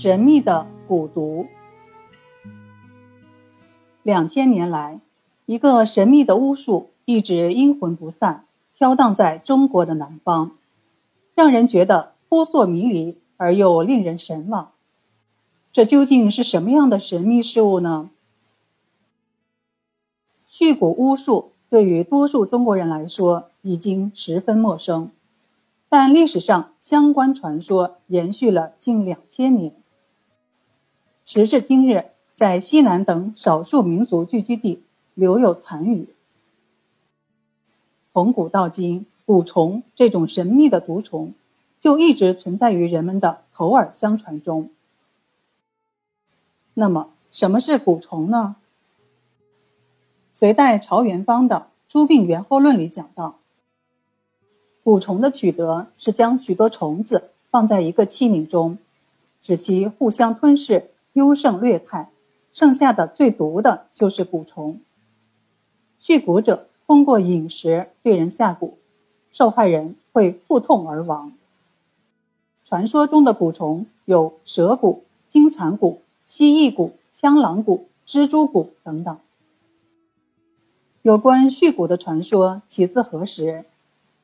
神秘的蛊毒。两千年来，一个神秘的巫术一直阴魂不散，飘荡在中国的南方，让人觉得扑朔迷离而又令人神往。这究竟是什么样的神秘事物呢？续蛊巫术对于多数中国人来说已经十分陌生，但历史上相关传说延续了近两千年。时至今日，在西南等少数民族聚居地留有残余。从古到今，蛊虫这种神秘的毒虫就一直存在于人们的口耳相传中。那么，什么是蛊虫呢？隋代曹元芳的《诸病源候论》里讲到，蛊虫的取得是将许多虫子放在一个器皿中，使其互相吞噬，优胜劣汰，剩下的最毒的就是蛊虫。续蛊者通过饮食对人下蛊，受害人会腹痛而亡。传说中的蛊虫有蛇蛊、金蚕蛊、蜥蜴蛊、香囊蛊、蜘蛛蛊等等。有关续蛊的传说起自何时？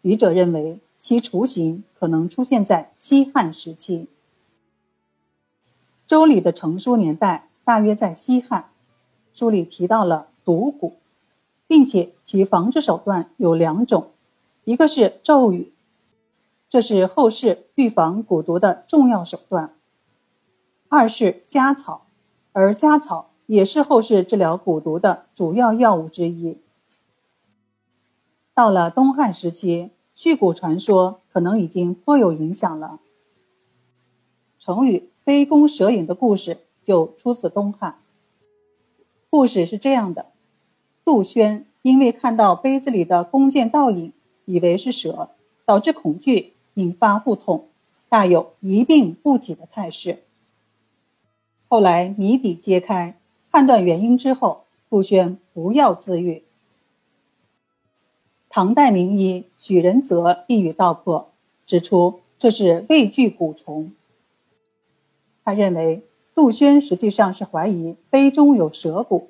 笔者认为其雏形可能出现在西汉时期。《周礼》的成书年代大约在西汉。书里提到了毒蛊，并且其防治手段有两种：一个是咒语，这是后世预防蛊毒的重要手段；二是家草，而家草也是后世治疗蛊毒的主要药物之一。到了东汉时期，续蛊传说可能已经颇有影响了。成语“杯弓蛇影”的故事就出自东汉。故事是这样的：杜宣因为看到杯子里的弓箭倒影，以为是蛇，导致恐惧，引发腹痛，大有一病不起的态势。后来谜底揭开，判断原因之后，杜宣不药自愈。唐代名医许仁泽一语道破，指出这是畏惧蛊虫。他认为杜轩实际上是怀疑杯中有蛇骨，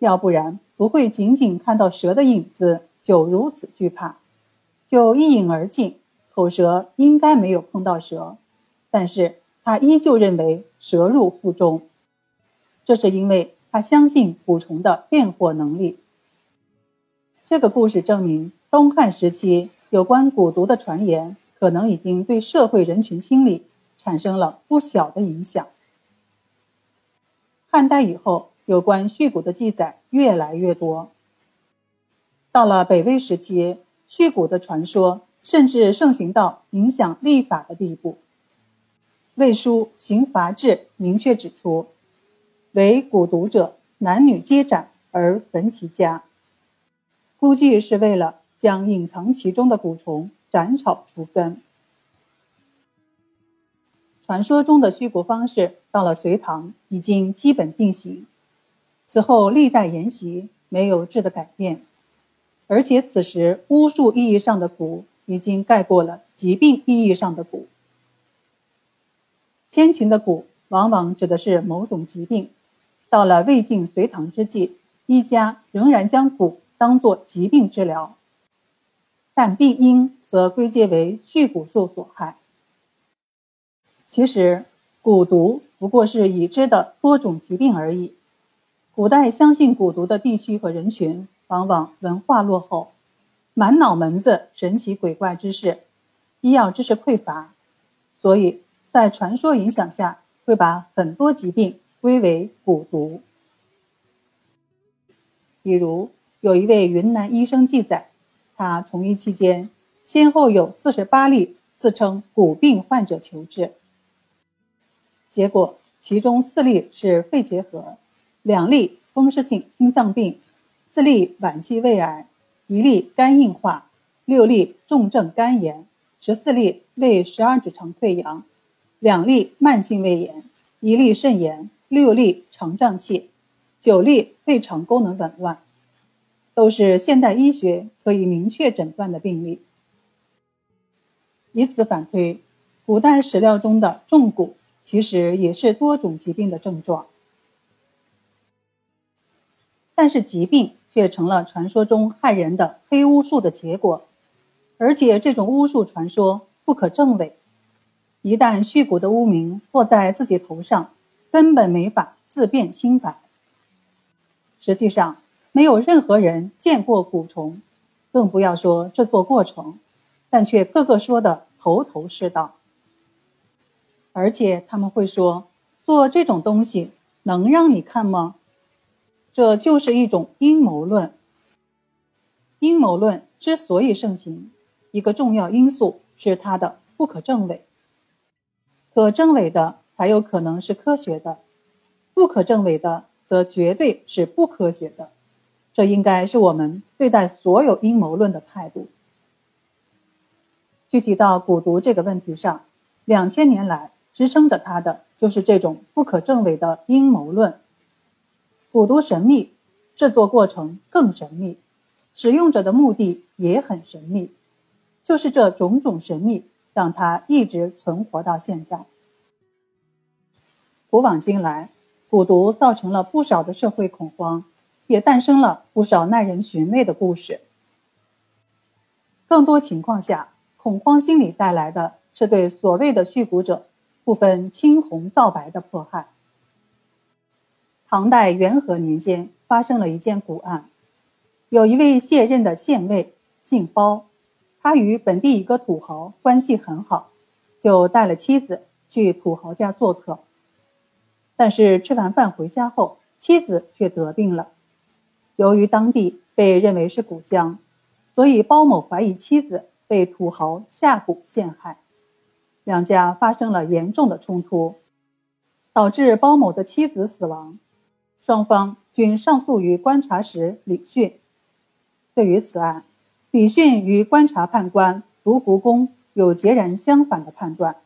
要不然不会仅仅看到蛇的影子就如此惧怕，就一饮而尽。口舌应该没有碰到蛇，但是他依旧认为蛇入腹中，这是因为他相信蛊虫的变活能力。这个故事证明，东汉时期有关蛊毒的传言，可能已经对社会人群心理产生了不小的影响。汉代以后，有关续骨的记载越来越多。到了北魏时期，续骨的传说甚至盛行到影响立法的地步。《魏书·刑罚志》明确指出：“为蛊毒者，男女皆斩，而焚其家。”估计是为了将隐藏其中的蛊虫斩草除根。传说中的续蛊方式到了隋唐已经基本定型，此后历代沿袭，没有质的改变。而且此时巫术意义上的蛊已经盖过了疾病意义上的蛊。先秦的蛊往往指的是某种疾病，到了魏晋隋唐之际，医家仍然将蛊。当做疾病治疗，但病因则归结为续蛊术所害。其实，蛊毒不过是已知的多种疾病而已。古代相信蛊毒的地区和人群，往往文化落后，满脑门子神奇鬼怪之事，医药知识匮乏，所以在传说影响下，会把很多疾病归为蛊毒，比如。有一位云南医生记载，他从医期间，先后有四十八例自称蛊病患者求治，结果其中四例是肺结核，两例风湿性心脏病，四例晚期胃癌，一例肝硬化，六例重症肝炎，十四例胃十二指肠溃疡，两例慢性胃炎，一例肾炎，六例肠胀气，九例胃肠功能紊乱。都是现代医学可以明确诊断的病例。以此反推，古代史料中的重骨其实也是多种疾病的症状。但是疾病却成了传说中害人的黑巫术的结果，而且这种巫术传说不可证伪，一旦续蛊的污名落在自己头上，根本没法自辩清白。实际上，没有任何人见过蛊虫，更不要说制作过程，但却个个说的头头是道。而且他们会说，做这种东西能让你看吗？这就是一种阴谋论。阴谋论之所以盛行，一个重要因素是它的不可证伪。可证伪的才有可能是科学的，不可证伪的则绝对是不科学的。这应该是我们对待所有阴谋论的态度。具体到蛊毒这个问题上，两千年来。支撑着他的就是这种不可证伪的阴谋论。蛊毒神秘，制作过程更神秘，使用者的目的也很神秘。就是这种种神秘，让它一直存活到现在。古往今来，蛊毒造成了不少的社会恐慌，也诞生了不少耐人寻味的故事。更多情况下，恐慌心理带来的是对所谓的续蛊者。不分青红皂白的迫害。唐代元和年间发生了一件古案，有一位卸任的县尉，姓包，他与本地一个土豪关系很好，就带了妻子去土豪家做客。但是吃完饭回家后，妻子却得病了。由于当地被认为是蛊乡，所以包某怀疑妻子被土豪下蛊陷害。两家发生了严重的冲突，导致包某的妻子死亡，双方均上诉于观察使李迅。对于此案，李迅与观察判官独孤公有截然相反的判断。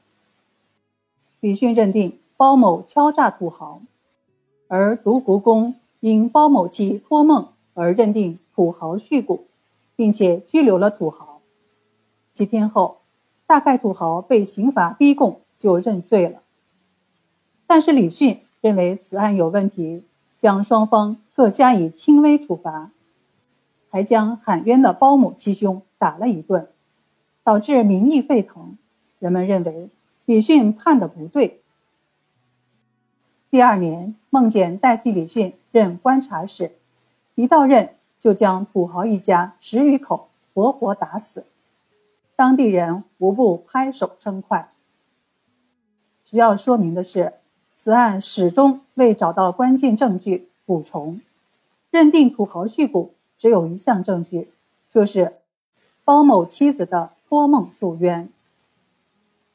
李迅认定包某敲诈土豪，而独孤公因包某妻托梦而认定土豪续蛊，并且拘留了土豪。几天后。大概土豪被刑罚逼供，就认罪了。但是李训认为此案有问题，将双方各加以轻微处罚，还将喊冤的包某七兄打了一顿，导致民意沸腾。人们认为李训判的不对。第二年，孟简代替李训任观察使，一到任就将土豪一家十余口活活打死。当地人无不拍手称快。需要说明的是，此案始终未找到关键证据补充，认定土豪续股只有一项证据，就是包某妻子的托梦诉冤。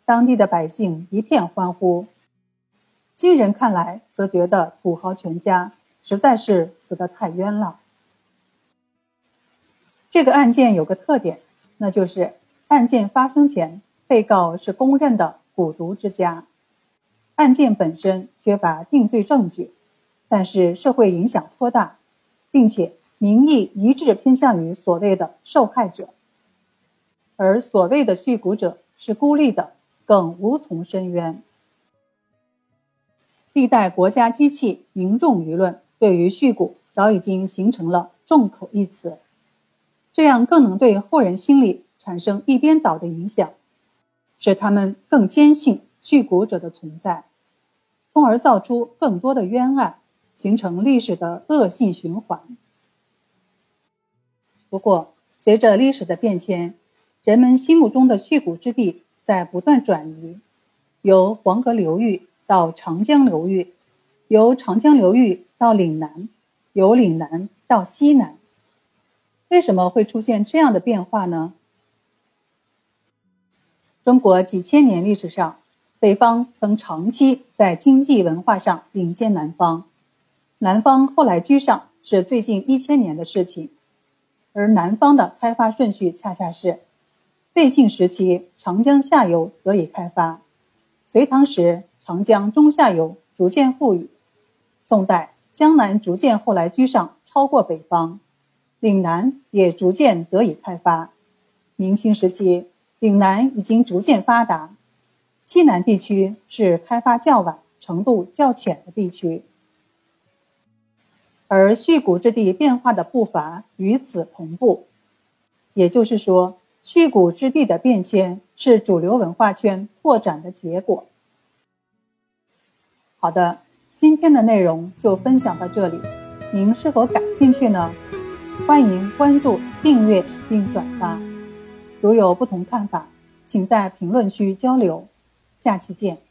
当地的百姓一片欢呼，今人看来则觉得土豪全家实在是死得太冤了。这个案件有个特点，那就是。案件发生前，被告是公认的蛊毒之家，案件本身缺乏定罪证据，但是社会影响颇大，并且民意一致偏向于所谓的受害者，而所谓的续蛊者是孤立的，更无从申冤。历代国家机器、民众舆论对于续蛊早已经形成了众口一词，这样更能对后人心理。产生一边倒的影响，使他们更坚信续蛊者的存在，从而造出更多的冤案，形成历史的恶性循环。不过，随着历史的变迁，人们心目中的续蛊之地在不断转移，由黄河流域到长江流域，由长江流域到岭南，由岭南到西南。为什么会出现这样的变化呢？中国几千年历史上，北方曾长期在经济文化上领先南方，南方后来居上是最近一千年的事情，而南方的开发顺序恰恰是：魏晋时期长江下游得以开发，隋唐时长江中下游逐渐富裕，宋代江南逐渐后来居上超过北方，岭南也逐渐得以开发，明清时期。岭南已经逐渐发达，西南地区是开发较晚、程度较浅的地区，而蓄古之地变化的步伐与此同步。也就是说，蓄古之地的变迁是主流文化圈拓展的结果。好的，今天的内容就分享到这里，您是否感兴趣呢？欢迎关注、订阅并转发。如有不同看法，请在评论区交流。下期见。